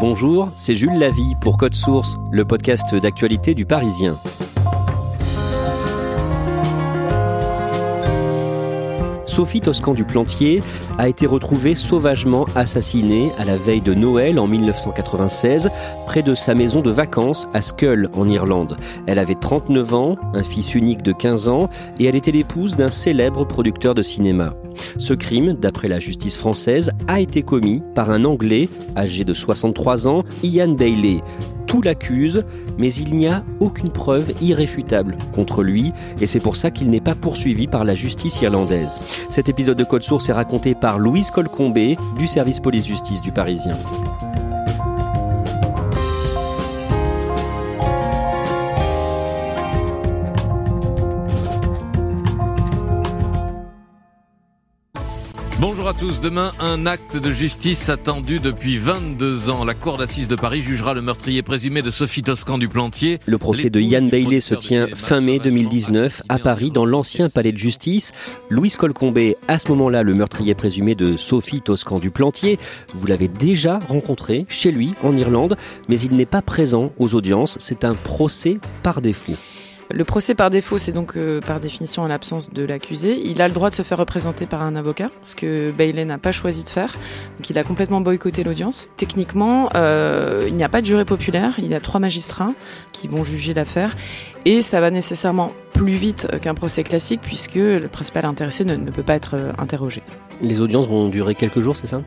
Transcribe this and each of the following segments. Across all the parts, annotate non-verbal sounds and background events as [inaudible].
Bonjour, c'est Jules Lavie pour Code Source, le podcast d'actualité du Parisien. Sophie Toscan du Plantier a été retrouvée sauvagement assassinée à la veille de Noël en 1996 près de sa maison de vacances à Scull en Irlande. Elle avait 39 ans, un fils unique de 15 ans et elle était l'épouse d'un célèbre producteur de cinéma. Ce crime, d'après la justice française, a été commis par un Anglais âgé de 63 ans, Ian Bailey. Tout l'accuse, mais il n'y a aucune preuve irréfutable contre lui, et c'est pour ça qu'il n'est pas poursuivi par la justice irlandaise. Cet épisode de Code Source est raconté par Louise Colcombé du service police-justice du Parisien. Bonjour à tous. Demain, un acte de justice attendu depuis 22 ans. La Cour d'assises de Paris jugera le meurtrier présumé de Sophie Toscan du Plantier. Le procès de Yann Bailey se tient fin mai 2019 à Paris dans l'ancien palais de justice. Louise Colcombé, à ce moment-là, le meurtrier présumé de Sophie Toscan du Plantier. Vous l'avez déjà rencontré chez lui en Irlande, mais il n'est pas présent aux audiences. C'est un procès par défaut. Le procès par défaut, c'est donc euh, par définition en l'absence de l'accusé. Il a le droit de se faire représenter par un avocat, ce que Bailey n'a pas choisi de faire. Donc il a complètement boycotté l'audience. Techniquement, euh, il n'y a pas de juré populaire. Il y a trois magistrats qui vont juger l'affaire. Et ça va nécessairement plus vite qu'un procès classique puisque le principal intéressé ne, ne peut pas être euh, interrogé. Les audiences vont durer quelques jours, c'est ça?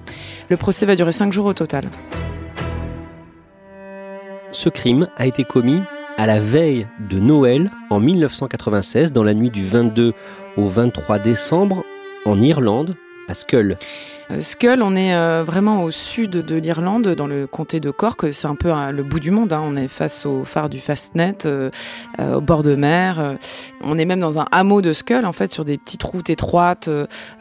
Le procès va durer cinq jours au total. Ce crime a été commis à la veille de Noël en 1996, dans la nuit du 22 au 23 décembre, en Irlande, à Scull. Euh, Scull, on est euh, vraiment au sud de l'Irlande, dans le comté de Cork. C'est un peu euh, le bout du monde. Hein. On est face au phare du Fastnet, au bord de mer. On est même dans un hameau de Scull, en fait, sur des petites routes étroites,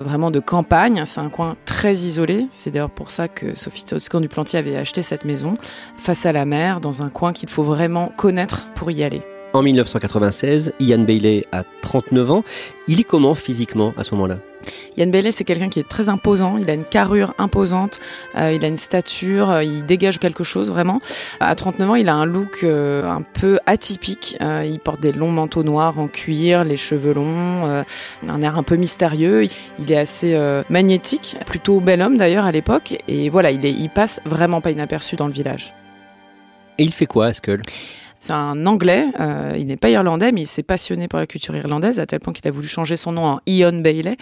vraiment de campagne. C'est un coin très isolé. C'est d'ailleurs pour ça que Sophie Toscan du Plantier avait acheté cette maison, face à la mer, dans un coin qu'il faut vraiment connaître pour y aller. En 1996, Ian Bailey a 39 ans. Il est comment physiquement à ce moment-là? Yann Bailey, c'est quelqu'un qui est très imposant. Il a une carrure imposante, euh, il a une stature, euh, il dégage quelque chose vraiment. À 39 ans, il a un look euh, un peu atypique. Il porte des longs manteaux noirs en cuir, les cheveux longs, un air un peu mystérieux. Il est assez magnétique, plutôt bel homme d'ailleurs à l'époque. Et voilà, il, passe vraiment pas inaperçu dans le village. Et il fait quoi C'est un Anglais, euh, il n'est pas irlandais, mais il s'est passionné pour la culture irlandaise à tel point qu'il a voulu changer son nom en Ian Bailey.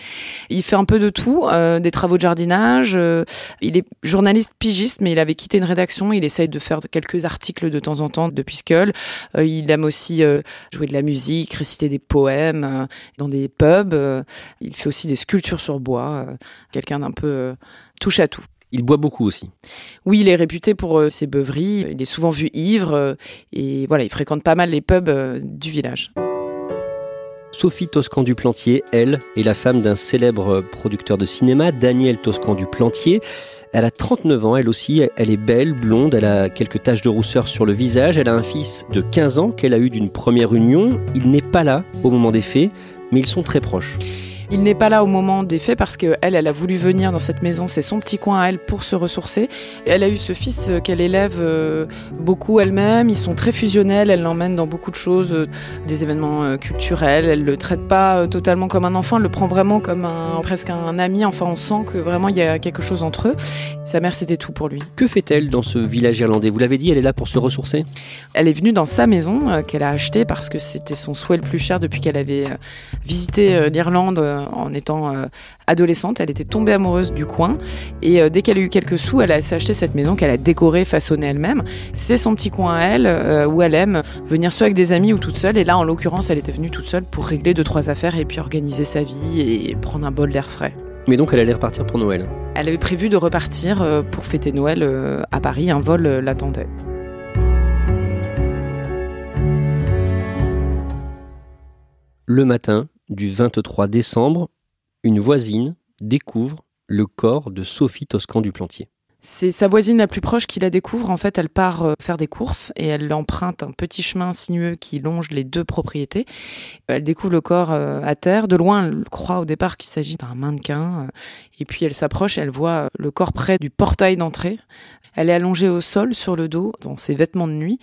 Il fait un peu de tout, euh, des travaux de jardinage. euh, il est journaliste pigiste, mais il avait quitté une rédaction. Il essaye de faire quelques articles de temps en temps depuis Skull. Euh, il aime aussi euh, jouer de la musique, réciter des poèmes euh, dans des pubs. il fait aussi des sculptures sur bois. Quelqu'un d'un peu touche à tout. Il boit beaucoup aussi. Oui, il est réputé pour euh, ses beuveries. Il est souvent vu ivre euh, et voilà, il fréquente pas mal les pubs euh, du village. Sophie Toscan du Plantier, elle, est la femme d'un célèbre producteur de cinéma, Daniel Toscan du Plantier. Elle a 39 ans, elle aussi, elle est belle, blonde, elle a quelques taches de rousseur sur le visage, elle a un fils de 15 ans qu'elle a eu d'une première union. Il n'est pas là au moment des faits, mais ils sont très proches. Il n'est pas là au moment des faits parce qu'elle, elle a voulu venir dans cette maison, c'est son petit coin à elle pour se ressourcer. Elle a eu ce fils euh, qu'elle élève euh, beaucoup elle-même, ils sont très fusionnels, elle l'emmène dans beaucoup de choses, euh, des événements culturels, elle le traite pas totalement comme un enfant, elle le prend vraiment comme un, presque un ami, enfin on sent que vraiment il y a quelque chose entre eux. Sa mère c'était tout pour lui. Que fait-elle dans ce village irlandais? Vous l'avez dit, elle est là pour se ressourcer? Elle est venue dans sa maison qu'elle a achetée parce que c'était son souhait le plus cher depuis qu'elle avait visité l'Irlande en étant euh, adolescente. Elle était tombée amoureuse du coin et euh, dès qu'elle a eu quelques sous, elle a acheté cette maison qu'elle a décorée, façonnée elle-même. C'est son petit coin à elle euh, où elle aime venir soit avec des amis ou toute seule. Et là, en l'occurrence, elle était venue toute seule pour régler deux trois affaires et puis organiser sa vie et prendre un bol d'air frais. Mais donc elle allait repartir pour Noël. Elle avait prévu de repartir pour fêter Noël à Paris. Un vol l'attendait. Le matin du 23 décembre, une voisine découvre le corps de Sophie Toscan du Plantier. C'est sa voisine la plus proche qui la découvre. En fait, elle part euh, faire des courses et elle emprunte un petit chemin sinueux qui longe les deux propriétés. Elle découvre le corps euh, à terre. De loin, elle croit au départ qu'il s'agit d'un mannequin. Euh, et puis elle s'approche et elle voit le corps près du portail d'entrée. Elle est allongée au sol, sur le dos, dans ses vêtements de nuit,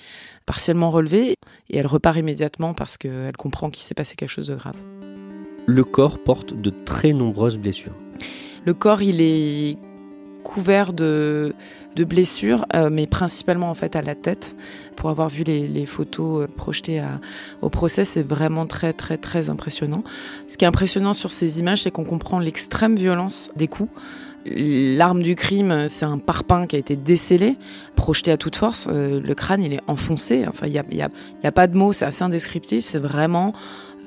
partiellement relevés. Et elle repart immédiatement parce qu'elle comprend qu'il s'est passé quelque chose de grave le corps porte de très nombreuses blessures. Le corps, il est couvert de, blessures, euh, mais principalement en fait à la tête. Pour avoir vu les, photos euh, projetées au procès, c'est vraiment très très très impressionnant. Ce qui est impressionnant sur ces images, c'est qu'on comprend l'extrême violence des coups. L'arme du crime, c'est un parpaing qui a été décellé, projeté à toute force. Euh, le crâne, il est enfoncé. Enfin, il n'y a, y a, pas de mots, c'est assez indescriptif. C'est vraiment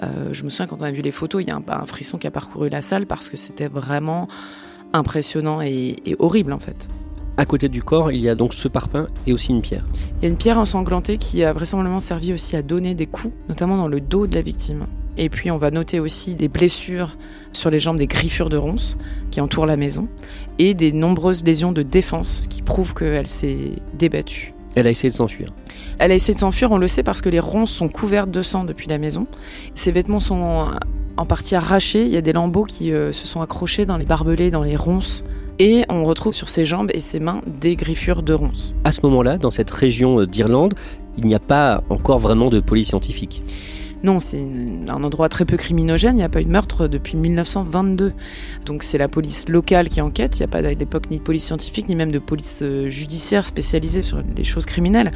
euh, je me souviens quand on a vu les photos, il y a un, frisson qui a parcouru la salle parce que c'était vraiment impressionnant et, horrible en fait. À côté du corps, il y a donc ce parpaing et aussi une pierre. Il y a une pierre ensanglantée qui a vraisemblablement servi aussi à donner des coups, notamment dans le dos de la victime. Et puis on va noter aussi des blessures sur les jambes, des griffures de ronces qui entourent la maison, et des nombreuses lésions de défense qui prouvent qu'elle s'est débattue. Elle a essayé de s'enfuir. Elle a essayé de s'enfuir, on le sait, parce que les ronces sont couvertes de sang depuis la maison. Ses vêtements sont en partie arrachés. Il y a des lambeaux qui euh, se sont accrochés dans les barbelés, dans les ronces. Et on retrouve sur ses jambes et ses mains des griffures de ronces. À ce moment-là, dans cette région euh, d'Irlande, il n'y a pas encore vraiment de police scientifique. Non, c'est un endroit très peu criminogène. Il n'y a pas eu de meurtre depuis 1922. Donc c'est la police locale qui enquête. Il n'y a pas à l'époque ni de police scientifique, ni même de police euh, judiciaire spécialisée sur les choses criminelles.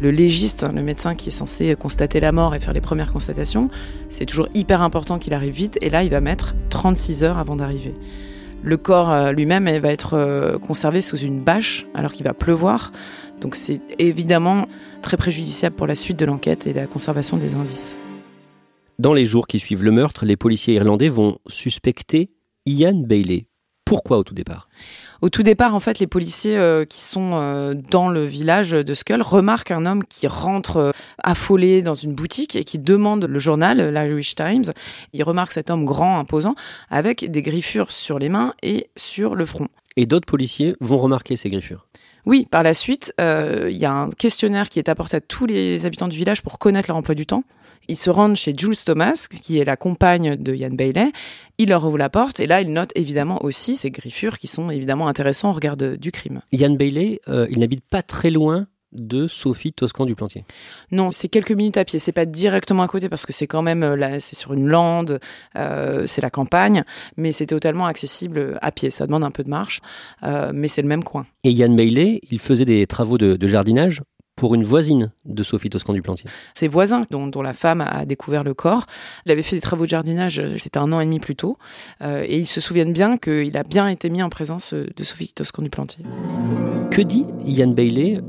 Le légiste, le médecin qui est censé constater la mort et faire les premières constatations, c'est toujours hyper important qu'il arrive vite. Et là, il va mettre 36 heures avant d'arriver. Le corps euh, lui-même va être euh, conservé sous une bâche alors qu'il va pleuvoir. Donc c'est évidemment très préjudiciable pour la suite de l'enquête et la conservation des indices. Dans les jours qui suivent le meurtre, les policiers irlandais vont suspecter Ian Bailey. Pourquoi au tout départ? Au tout départ, en fait, les policiers euh, qui sont euh, dans le village de Skull remarquent un homme qui rentre euh, affolé dans une boutique et qui demande le journal, l'Irish Times. Ils remarquent cet homme grand, imposant, avec des griffures sur les mains et sur le front. Et d'autres policiers vont remarquer ces griffures? Oui, par la suite, il y a un questionnaire qui est apporté à tous les habitants du village pour connaître leur emploi du temps. Ils se rendent chez Jules Thomas, qui est la compagne de Ian Bailey. Il leur ouvre la porte et là, ils notent évidemment aussi ces griffures qui sont évidemment intéressantes au regard du crime. Ian Bailey, euh, il n'habite pas très loin de Sophie Toscan du Plantier. Non, c'est quelques minutes à pied. C'est pas directement à côté parce que c'est quand même euh, là, c'est sur une lande, euh, c'est la campagne, mais c'est totalement accessible à pied. Ça demande un peu de marche, mais c'est le même coin. Et Ian Bailey, il faisait des travaux de jardinage pour une voisine de Sophie Toscan du Plantier. Ses voisins, dont, la femme a découvert le corps, il avait fait des travaux de jardinage, euh, c'était un an et demi plus tôt, euh, et ils se souviennent bien qu'il a bien été mis en présence euh, de Sophie Toscan du Plantier. Que dit Ian Bailey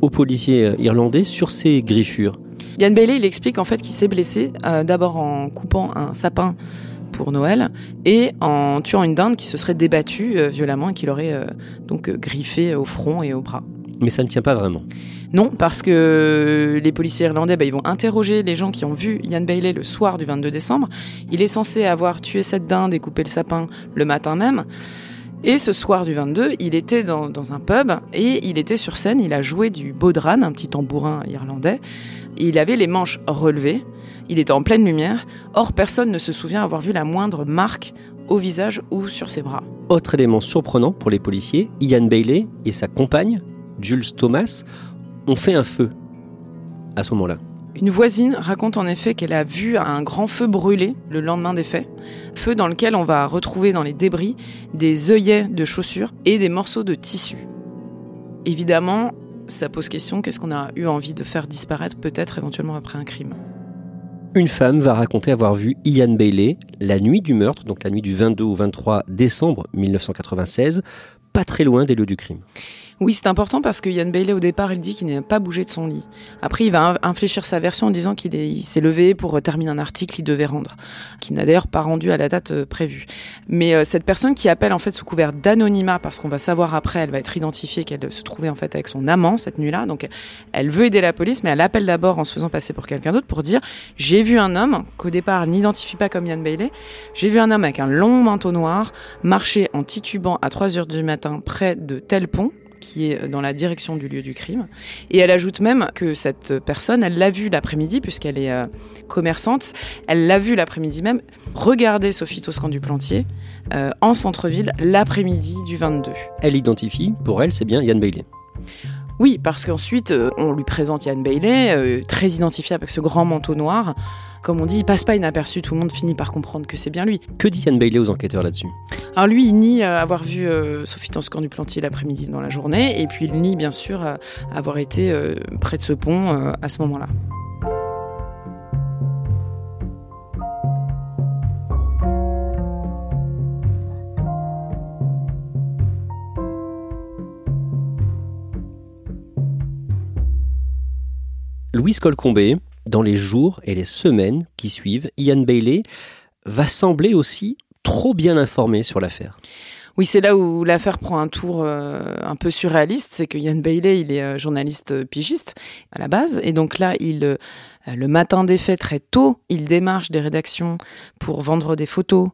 aux policiers irlandais sur ces griffures? Ian Bailey, il explique en fait qu'il s'est blessé d'abord en coupant un sapin pour Noël et en tuant une dinde qui se serait débattue violemment et qu'il aurait donc griffé au front et au bras. Mais ça ne tient pas vraiment. Non, parce que les policiers irlandais, bah, ils vont interroger les gens qui ont vu Ian Bailey le soir du 22 décembre. Il est censé avoir tué cette dinde et coupé le sapin le matin même. Et ce soir du 22, il était dans, un pub et il était sur scène, il a joué du bodhran, un petit tambourin irlandais. il avait les manches relevées. Il était en pleine lumière, or personne ne se souvient avoir vu la moindre marque au visage ou sur ses bras. Autre élément surprenant pour les policiers, Ian Bailey et sa compagne, Jules Thomas, ont fait un feu à ce moment-là. Une voisine raconte en effet qu'elle a vu un grand feu brûler le lendemain des faits. Feu dans lequel on va retrouver dans les débris des œillets de chaussures et des morceaux de tissu. Évidemment, ça pose question, qu'est-ce qu'on a eu envie de faire disparaître peut-être éventuellement après un crime? Une femme va raconter avoir vu Ian Bailey la nuit du meurtre, donc la nuit du 22 au 23 décembre 1996, pas très loin des lieux du crime. Oui, c'est important parce que Yann Bailey, au départ, il dit qu'il n'a pas bougé de son lit. Après, il va infléchir sa version en disant qu'il s'est levé pour terminer un article qu'il devait rendre, qu'il n'a d'ailleurs pas rendu à la date euh, prévue. Mais euh, cette personne qui appelle en fait sous couvert d'anonymat, parce qu'on va savoir après, elle va être identifiée qu'elle se trouvait en fait avec son amant cette nuit-là. Donc, elle veut aider la police, mais elle appelle d'abord en se faisant passer pour quelqu'un d'autre pour dire j'ai vu un homme qu'au départ n'identifie pas comme Yann Bailey. J'ai vu un homme avec un long manteau noir marcher en titubant à 3 heures du matin près de tel pont qui est dans la direction du lieu du crime. Et elle ajoute même que cette personne, elle l'a vu l'après-midi, puisqu'elle est euh, commerçante, elle l'a vu l'après-midi même, regarder Sophie Toscan du Plantier euh, en centre-ville l'après-midi du 22. Elle identifie, pour elle, c'est bien Yann Bailey. Oui, parce qu'ensuite, euh, on lui présente Yann Bailey, très identifiable avec ce grand manteau noir. Comme on dit, il passe pas inaperçu, tout le monde finit par comprendre que c'est bien lui. Que dit Yann Bailey aux enquêteurs là-dessus? Alors lui, il nie euh, avoir vu euh, Sophie Tanscan du Plantier l'après-midi dans la journée, et puis il nie bien sûr euh, avoir été près de ce pont à ce moment-là. Louise Colcombé, dans les jours et les semaines qui suivent, Ian Bailey va sembler aussi trop bien informé sur l'affaire. Oui, c'est là où l'affaire prend un tour euh, un peu surréaliste, c'est que Ian Bailey, il est euh, journaliste euh, pigiste à la base, et donc là, il, le matin des faits, très tôt, il démarche des rédactions pour vendre des photos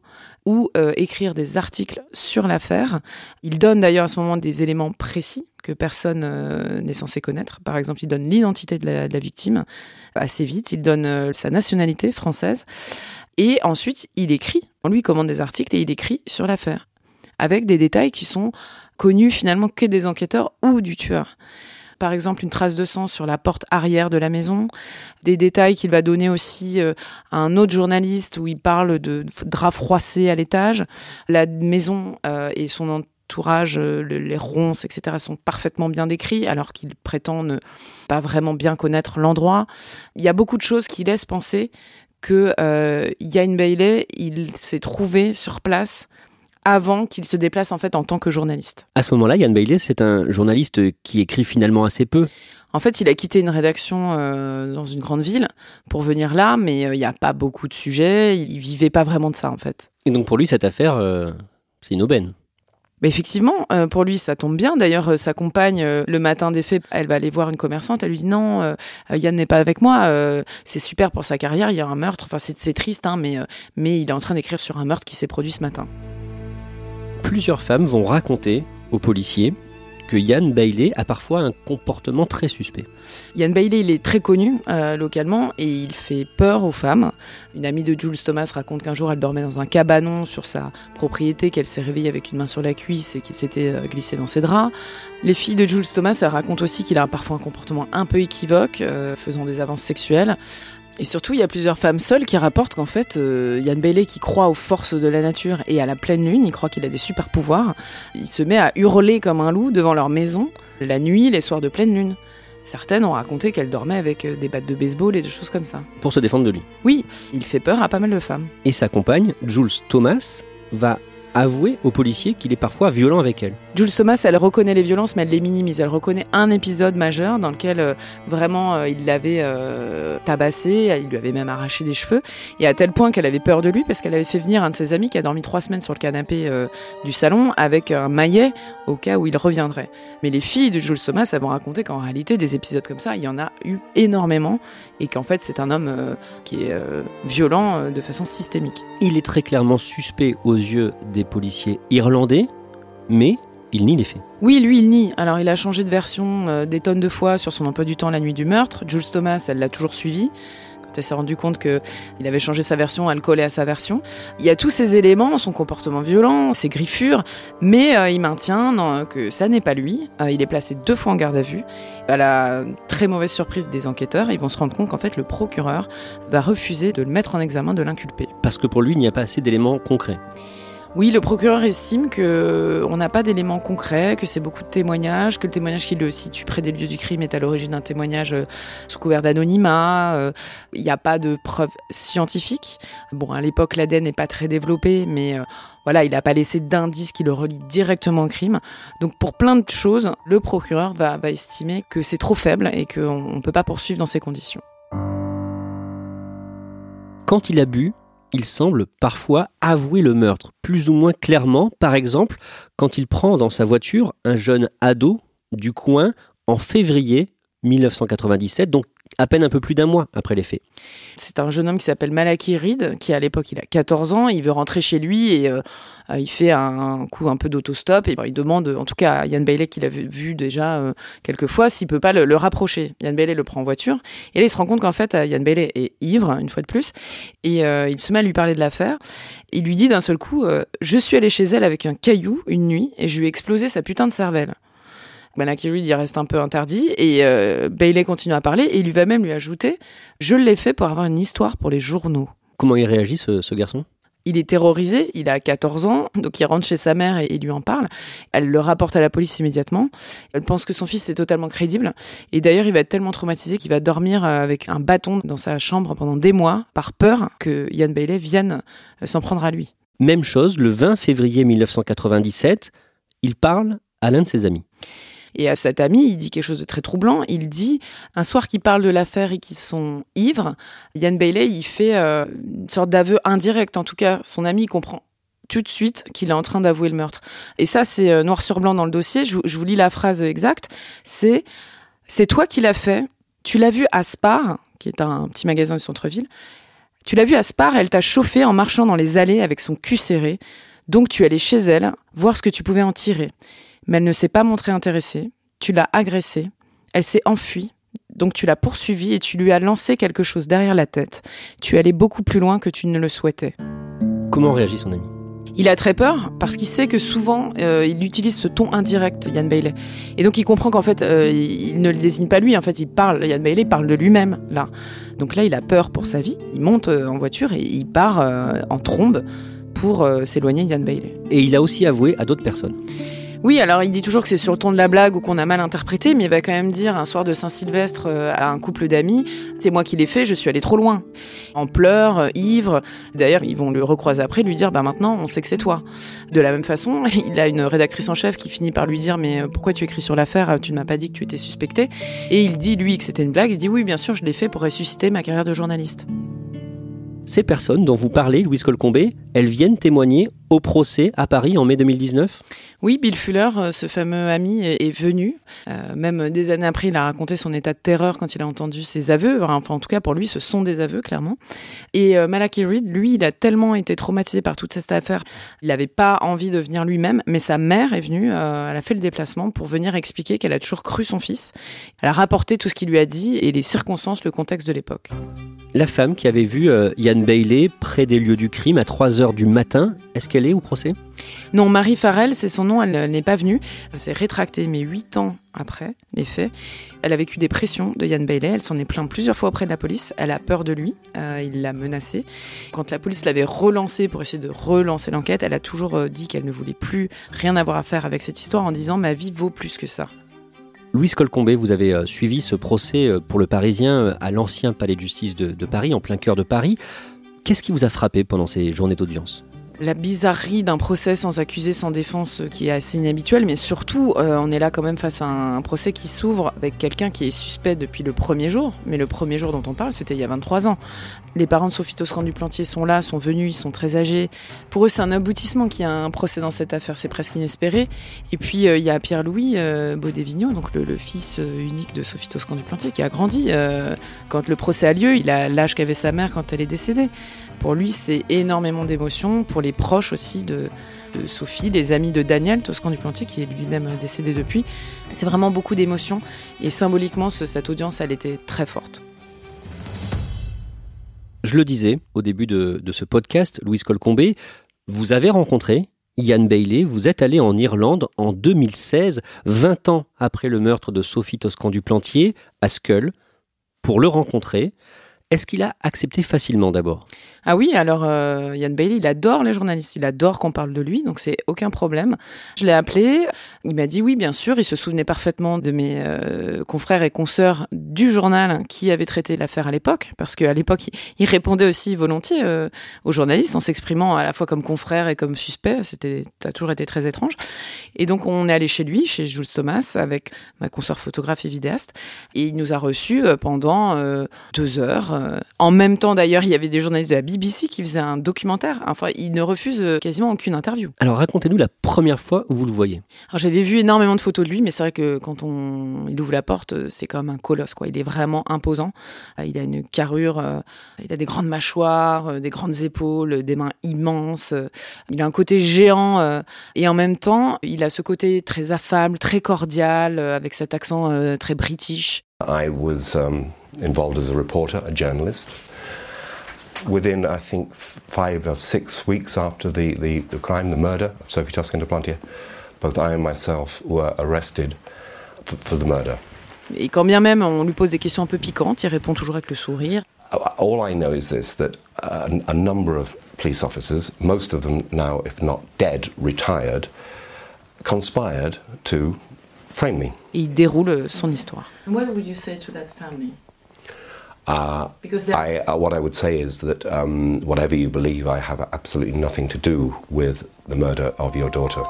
ou écrire des articles sur l'affaire. Il donne d'ailleurs à ce moment des éléments précis que personne n'est censé connaître. Par exemple, il donne l'identité de, la, victime assez vite, il donne sa nationalité française, et ensuite, il écrit. On lui commande des articles et il écrit sur l'affaire avec des détails qui sont connus finalement que des enquêteurs ou du tueur. Par exemple, une trace de sang sur la porte arrière de la maison, des détails qu'il va donner aussi euh, à un autre journaliste où il parle de draps froissés à l'étage. La maison euh, et son entourage, euh, les ronces, etc., sont parfaitement bien décrits, alors qu'il prétend ne pas vraiment bien connaître l'endroit. Il y a beaucoup de choses qui laissent penser que Yann Bailey, il s'est trouvé sur place avant qu'il se déplace en fait en tant que journaliste. À ce moment-là, Yann Bailey, c'est un journaliste qui écrit finalement assez peu. En fait, il a quitté une rédaction euh, dans une grande ville pour venir là, mais euh, il n'y a pas beaucoup de sujets. Il vivait pas vraiment de ça, en fait. Et donc pour lui, cette affaire, euh, c'est une aubaine. Mais effectivement, pour lui, ça tombe bien. D'ailleurs, sa compagne, le matin des faits, elle va aller voir une commerçante. Elle lui dit non, Yann n'est pas avec moi. c'est super pour sa carrière. Il y a un meurtre. Enfin, c'est triste, hein, mais mais il est en train d'écrire sur un meurtre qui s'est produit ce matin plusieurs femmes vont raconter aux policiers que Yann Bailey a parfois un comportement très suspect. Yann Bailey, il est très connu euh, localement et il fait peur aux femmes. Une amie de Jules Thomas raconte qu'un jour elle dormait dans un cabanon sur sa propriété, qu'elle s'est réveillée avec une main sur la cuisse et qu'il s'était euh, glissé dans ses draps. Les filles de Jules Thomas, racontent aussi qu'il a parfois un comportement un peu équivoque, euh, faisant des avances sexuelles. Et surtout, il y a plusieurs femmes seules qui rapportent qu'en fait, euh, Yann Bailey, qui croit aux forces de la nature et à la pleine lune, il croit qu'il a des super pouvoirs, il se met à hurler comme un loup devant leur maison, la nuit, les soirs de pleine lune. Certaines ont raconté qu'elle dormait avec euh, des battes de baseball et des choses comme ça. Pour se défendre de lui Oui, il fait peur à pas mal de femmes. Et sa compagne, Jules Thomas, va avouer aux policiers qu'il est parfois violent avec elle. Jules Thomas, elle reconnaît les violences, mais elle les minimise. Elle reconnaît un épisode majeur dans lequel euh, vraiment euh, il l'avait euh, tabassé, il lui avait même arraché des cheveux, et à tel point qu'elle avait peur de lui parce qu'elle avait fait venir un de ses amis qui a dormi trois semaines sur le canapé du salon avec un maillet au cas où il reviendrait. Mais les filles de Jules Thomas elles vont raconter qu'en réalité, des épisodes comme ça, il y en a eu énormément, et qu'en fait, c'est un homme qui est violent de façon systémique. Il est très clairement suspect aux yeux des policiers irlandais, mais il nie les faits. Oui, lui, il nie. Alors, il a changé de version euh, des tonnes de fois sur son emploi du temps la nuit du meurtre. Jules Thomas, elle l'a toujours suivi. Quand elle s'est rendu compte qu'il avait changé sa version, elle collait à sa version. Il y a tous ces éléments, son comportement violent, ses griffures, mais euh, il maintient que ça n'est pas lui. Euh, il est placé deux fois en garde à vue. À la très mauvaise surprise des enquêteurs, ils vont se rendre compte qu'en fait le procureur va refuser de le mettre en examen, de l'inculper. Parce que pour lui, il n'y a pas assez d'éléments concrets. Oui, le procureur estime que euh, on n'a pas d'éléments concrets, que c'est beaucoup de témoignages, que le témoignage qui le situe près des lieux du crime est à l'origine d'un témoignage euh, sous couvert d'anonymat. Euh, il n'y a pas de preuves scientifiques. Bon, à l'époque, l'ADN n'est pas très développé, mais voilà, il n'a pas laissé d'indices qui le relient directement au crime. Donc, pour plein de choses, le procureur va, va estimer que c'est trop faible et qu'on ne peut pas poursuivre dans ces conditions. Quand il a bu, il semble parfois avouer le meurtre, plus ou moins clairement, par exemple, quand il prend dans sa voiture un jeune ado du coin en février 1997, donc à peine un peu plus d'un mois après les faits. C'est un jeune homme qui s'appelle Malaki Reed, qui à l'époque il a 14 ans, il veut rentrer chez lui et euh, euh, il fait un, coup un peu d'autostop et il demande en tout cas à Yann Bailey qu'il a vu, déjà euh, quelques fois s'il peut pas le, rapprocher. Yann Bailey le prend en voiture et il se rend compte qu'en fait Yann Bailey est ivre une fois de plus et il se met à lui parler de l'affaire. Il lui dit d'un seul coup je suis allé chez elle avec un caillou une nuit et je lui ai explosé sa putain de cervelle. Malaki il reste un peu interdit et euh, Bailey continue à parler et il lui va même lui ajouter Je l'ai fait pour avoir une histoire pour les journaux. Comment il réagit ce, garçon? Il est terrorisé, il a 14 ans, donc il rentre chez sa mère et, il lui en parle. Elle le rapporte à la police immédiatement. Elle pense que son fils est totalement crédible. Et d'ailleurs, il va être tellement traumatisé qu'il va dormir euh, avec un bâton dans sa chambre pendant des mois, par peur que Yann Bailey vienne euh, s'en prendre à lui. Même chose, le 20 février 1997, il parle à l'un de ses amis. Et à cet ami, il dit quelque chose de très troublant. Il dit, un soir qu'ils parlent de l'affaire et qu'ils sont ivres, Yann Bailey, il fait euh, une sorte d'aveu indirect. En tout cas, son ami comprend tout de suite qu'il est en train d'avouer le meurtre. Et ça, c'est euh, noir sur blanc dans le dossier. Je, vous lis la phrase exacte. C'est C'est toi qui l'as fait. Tu l'as vu à Spar, qui est un petit magasin de centre-ville. Tu l'as vu à Spar, elle t'a chauffé en marchant dans les allées avec son cul serré. Donc tu allé chez elle, voir ce que tu pouvais en tirer mais elle ne s'est pas montrée intéressée. Tu l'as agressée, elle s'est enfuie, donc tu l'as poursuivie et tu lui as lancé quelque chose derrière la tête. Tu es allé beaucoup plus loin que tu ne le souhaitais. Comment réagit son ami? Il a très peur parce qu'il sait que souvent euh, il utilise ce ton indirect, Yann Bailey. Et donc il comprend qu'en fait euh, il ne le désigne pas lui, en fait il parle, Yann Bailey parle de lui-même là. Donc là il a peur pour sa vie, il monte euh, en voiture et il part en trombe pour s'éloigner de Yann Bailey. Et il a aussi avoué à d'autres personnes. Oui, alors il dit toujours que c'est sur le ton de la blague ou qu'on a mal interprété, mais il va quand même dire un soir de Saint-Sylvestre euh, à un couple d'amis, c'est moi qui l'ai fait, je suis allé trop loin. En pleurs, euh, ivre. D'ailleurs, ils vont le recroiser après, lui dire, bah maintenant, on sait que c'est toi. De la même façon, [laughs] il a une rédactrice en chef qui finit par lui dire, mais euh, pourquoi tu écris sur l'affaire? Tu ne m'as pas dit que tu étais suspecté. Et il dit, lui, que c'était une blague. Il dit, oui, bien sûr, je l'ai fait pour ressusciter ma carrière de journaliste. Ces personnes dont vous parlez, Louise Colcombé, elles viennent témoigner au procès à Paris en mai 2019 Oui, Bill Fuller, euh, ce fameux ami, est venu. Euh, même des années après, il a raconté son état de terreur quand il a entendu ses aveux. Enfin, en tout cas, pour lui, ce sont des aveux, clairement. Et euh, Malaki Reed, lui, il a tellement été traumatisé par toute cette affaire, il n'avait pas envie de venir lui-même, mais sa mère est venue, elle a fait le déplacement pour venir expliquer qu'elle a toujours cru son fils. Elle a rapporté tout ce qu'il lui a dit et les circonstances, le contexte de l'époque la femme qui avait vu Yann Bailey près des lieux du crime à 3 heures du matin, est-ce qu'elle est au procès? Non, Marie Farrell, c'est son nom, elle, n'est pas venue. Elle s'est rétractée, mais 8 ans après les faits. Elle a vécu des pressions de Yann Bailey, elle s'en est plainte plusieurs fois auprès de la police, elle a peur de lui, euh, il l'a menacée. Quand la police l'avait relancée pour essayer de relancer l'enquête, elle a toujours euh, dit qu'elle ne voulait plus rien avoir à faire avec cette histoire en disant ma vie vaut plus que ça. Louise Colcombé, vous avez euh, suivi ce procès pour le Parisien à l'ancien palais de justice de, de Paris, en plein cœur de Paris. Qu'est-ce qui vous a frappé pendant ces journées d'audience? La bizarrerie d'un procès sans accusé, sans défense, euh, qui est assez inhabituel, mais surtout, euh, on est là quand même face à un, procès qui s'ouvre avec quelqu'un qui est suspect depuis le premier jour, mais le premier jour dont on parle, c'était il y a 23 ans. Les parents de Sophie Toscan du Plantier sont là, sont venus, ils sont très âgés. Pour eux, c'est un aboutissement qu'il y a un procès dans cette affaire, c'est presque inespéré. Et puis, euh, il y a Pierre-Louis euh, Baudévignon, donc le, le, fils unique de Sophie Toscan du Plantier, qui a grandi. quand le procès a lieu, il a l'âge qu'avait sa mère quand elle est décédée. Pour lui, c'est énormément d'émotions. Pour les proches aussi de, Sophie, les amis de Daniel Toscan du Plantier, qui est lui-même décédé depuis. C'est vraiment beaucoup d'émotions. Et symboliquement, cette audience, elle était très forte. Je le disais au début de, ce podcast, Louise Colcombé, vous avez rencontré Ian Bailey, vous êtes allé en Irlande en 2016, 20 ans après le meurtre de Sophie Toscan du Plantier, à Skull, pour le rencontrer. Est-ce qu'il a accepté facilement d'abord? Ah oui, alors euh, Yann Bailey, il adore les journalistes, il adore qu'on parle de lui, donc c'est aucun problème. Je l'ai appelé, il m'a dit oui, bien sûr, il se souvenait parfaitement de mes euh, confrères et consoeurs du journal qui avaient traité l'affaire à l'époque, parce qu'à l'époque, il, répondait aussi volontiers euh, aux journalistes en s'exprimant à la fois comme confrère et comme suspect. C'était, ça a toujours été très étrange. Et donc on est allé chez lui, chez Jules Thomas, avec ma consoeur photographe et vidéaste, et il nous a reçus pendant deux heures euh, en même temps, d'ailleurs, il y avait des journalistes de la BBC qui faisaient un documentaire. Enfin, il ne refuse euh, quasiment aucune interview. Alors, racontez-nous la première fois où vous le voyez. Alors, j'avais vu énormément de photos de lui, mais c'est vrai que quand on il ouvre la porte, euh, c'est comme un colosse. Quoi. Il est vraiment imposant. Il a une carrure, il a des grandes mâchoires, des grandes épaules, des mains immenses. Il a un côté géant et en même temps, il a ce côté très affable, très cordial, avec cet accent très british. I was um, involved as a reporter, a journalist. Within, I think, five or six weeks after the, the, the crime, the murder of Sophie Toscan de Plantier, both I and myself were arrested for, for the murder. Et quand bien même on lui pose des questions un peu piquantes, il répond toujours avec le sourire. All I know is this that a, a number of police officers, most of them now, if not dead, retired, conspired to me. Et il déroule son histoire. What would you say to that family? Uh, I, uh, what I would say is that um, whatever you believe, I have absolutely nothing to do with the murder of your daughter.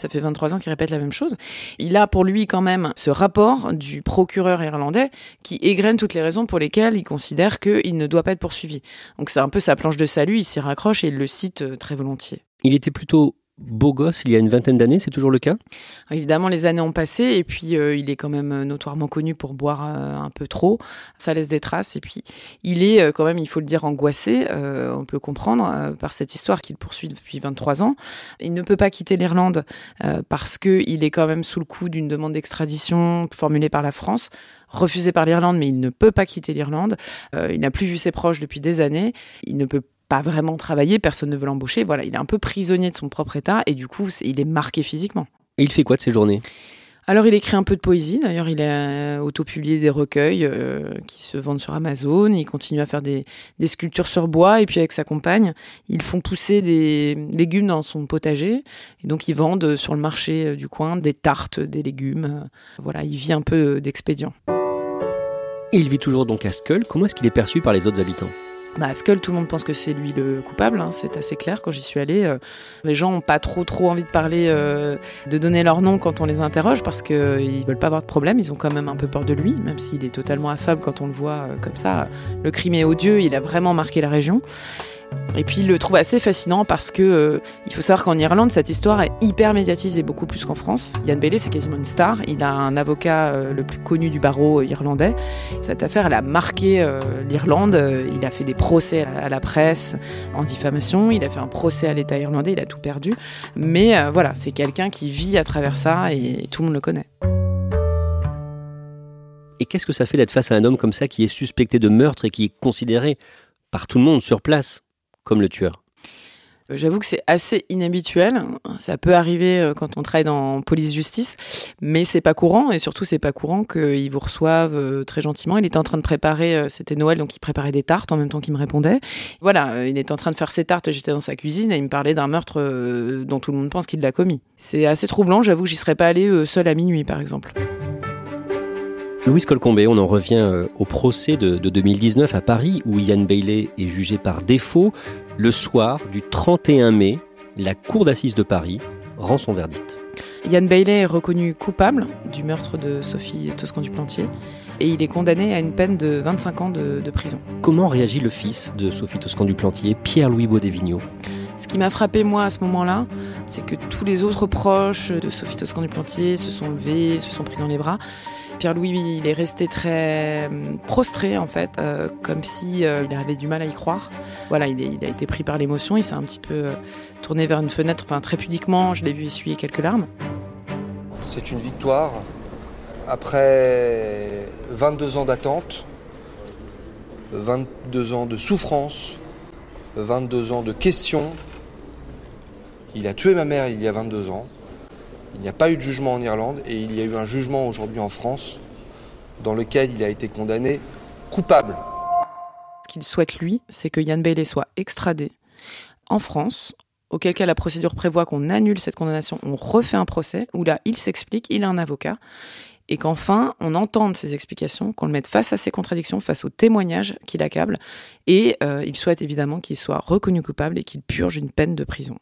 Ça fait 23 ans qu'il répète la même chose. Il a pour lui quand même ce rapport du procureur irlandais qui égrène toutes les raisons pour lesquelles il considère qu'il ne doit pas être poursuivi. Donc c'est un peu sa planche de salut, il s'y raccroche et il le cite euh, très volontiers. Il était plutôt beau gosse il y a une vingtaine d'années, c'est toujours le cas? Évidemment, les années ont passé et puis euh, il est quand même euh, notoirement connu pour boire euh, un peu trop. Ça laisse des traces et puis il est quand même, il faut le dire, angoissé. on peut comprendre par cette histoire qu'il poursuit depuis 23 ans. Il ne peut pas quitter l'Irlande parce qu'il est quand même sous le coup d'une demande d'extradition formulée par la France refusée par l'Irlande, mais il ne peut pas quitter l'Irlande. il n'a plus vu ses proches depuis des années. Il ne peut pas vraiment travailler, personne ne veut l'embaucher. Voilà, il est un peu prisonnier de son propre état et du coup, il est marqué physiquement. Et il fait quoi de ses journées? Alors il écrit un peu de poésie, d'ailleurs il a autopublié des recueils euh, qui se vendent sur Amazon, il continue à faire des, sculptures sur bois et puis avec sa compagne, ils font pousser des légumes dans son potager et donc ils vendent sur le marché euh, du coin des tartes, des légumes, voilà, il vit un peu d'expédient. Il vit toujours donc à Skull, comment est-ce qu'il est perçu par les autres habitants? Bah, Skull, tout le monde pense que c'est lui le coupable, hein, c'est assez clair. Quand j'y suis allée, euh, les gens n'ont pas trop trop envie de parler, euh, de donner leur nom quand on les interroge parce qu'ils euh, ne veulent pas avoir de problème. Ils ont quand même un peu peur de lui, même s'il est totalement affable quand on le voit comme ça. Le crime est odieux, il a vraiment marqué la région. Et puis il le trouve assez fascinant parce que euh, il faut savoir qu'en Irlande cette histoire est hyper médiatisée beaucoup plus qu'en France. Yann Bailey c'est quasiment une star. Il a un avocat euh, le plus connu du barreau irlandais. Cette affaire elle a marqué euh, l'Irlande. Il a fait des procès à la presse en diffamation. Il a fait un procès à l'État irlandais. Il a tout perdu. Mais voilà c'est quelqu'un qui vit à travers ça et tout le monde le connaît. Et qu'est-ce que ça fait d'être face à un homme comme ça qui est suspecté de meurtre et qui est considéré par tout le monde sur place? Comme le tueur euh, J'avoue que c'est assez inhabituel. Ça peut arriver euh, quand on travaille dans police-justice, mais c'est pas courant et surtout c'est pas courant qu'ils vous reçoivent euh, très gentiment. Il était en train de préparer, c'était Noël, donc il préparait des tartes en même temps qu'il me répondait. Voilà, il était en train de faire ses tartes. J'étais dans sa cuisine et il me parlait d'un meurtre dont tout le monde pense qu'il l'a commis. C'est assez troublant. J'avoue que j'y serais pas allée seule à minuit, par exemple. Louise Colcombé, on en revient euh, au procès de, 2019 à Paris où Ian Bailey est jugé par défaut. Le soir du 31 mai, la Cour d'assises de Paris rend son verdict. Ian Bailey est reconnu coupable du meurtre de Sophie Toscan du Plantier et il est condamné à une peine de 25 ans de, prison. Comment réagit le fils de Sophie Toscan du Plantier, Pierre-Louis Baudévigneau? Ce qui m'a frappé moi à ce moment-là, c'est que tous les autres proches de Sophie Toscan du Plantier se sont levés, se sont pris dans les bras. Pierre-Louis, il est resté très euh, prostré en fait, euh, comme si euh, avait du mal à y croire. Voilà, il, a été pris par l'émotion, il s'est un petit peu tourné vers une fenêtre, très pudiquement, je l'ai vu essuyer quelques larmes. C'est une victoire après 22 ans d'attente. 22 ans de souffrance, 22 ans de questions. Il a tué ma mère il y a 22 ans. Il n'y a pas eu de jugement en Irlande et il y a eu un jugement aujourd'hui en France dans lequel il a été condamné coupable. Ce qu'il souhaite, lui, c'est que Yann Bailey soit extradé en France, auquel cas la procédure prévoit qu'on annule cette condamnation, on refait un procès, où là, il s'explique, il a un avocat, et qu'enfin, on entende ses explications, qu'on le mette face à ses contradictions, face aux témoignages qui l'accablent, et euh, il souhaite évidemment qu'il soit reconnu coupable et qu'il purge une peine de prison.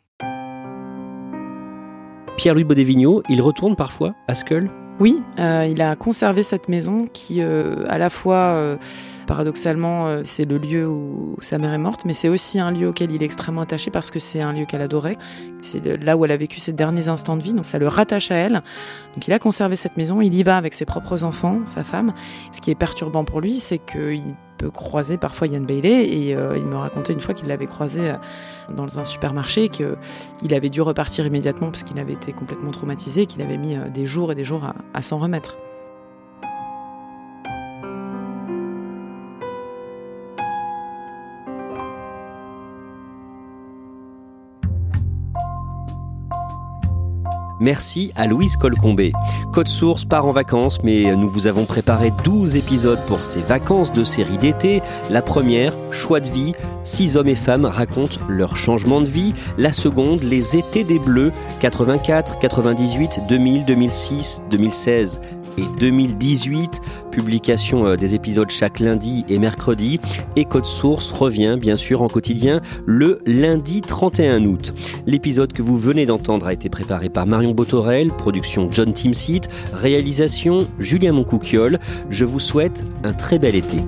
Pierre-Louis Baudévigneau, il retourne parfois à Skull Oui, euh, il a conservé cette maison qui, euh, à la fois, euh, paradoxalement, euh, c'est le lieu où sa mère est morte, mais c'est aussi un lieu auquel il est extrêmement attaché parce que c'est un lieu qu'elle adorait. C'est là où elle a vécu ses derniers instants de vie, donc ça le rattache à elle. Donc il a conservé cette maison, il y va avec ses propres enfants, sa femme. Ce qui est perturbant pour lui, c'est qu'il peut croiser parfois Yann Bailey et euh, il me racontait une fois qu'il l'avait croisé euh, dans un supermarché qu'il avait dû repartir immédiatement parce qu'il avait été complètement traumatisé qu'il avait mis des jours et des jours à s'en remettre. Merci à Louise Colcombé. Code Source part en vacances, mais nous vous avons préparé 12 épisodes pour ces vacances de série d'été. La première, Choix de vie. Six hommes et femmes racontent leur changement de vie. La seconde, Les étés des Bleus. 84, 98, 2000, 2006, 2016 et 2018. Publication euh, des épisodes chaque lundi et mercredi. Et Code Source revient bien sûr en quotidien le lundi 31 août. L'épisode que vous venez d'entendre a été préparé par Botorel, production John Timsit, réalisation Julien Moncouquiole. Je vous souhaite un très bel été.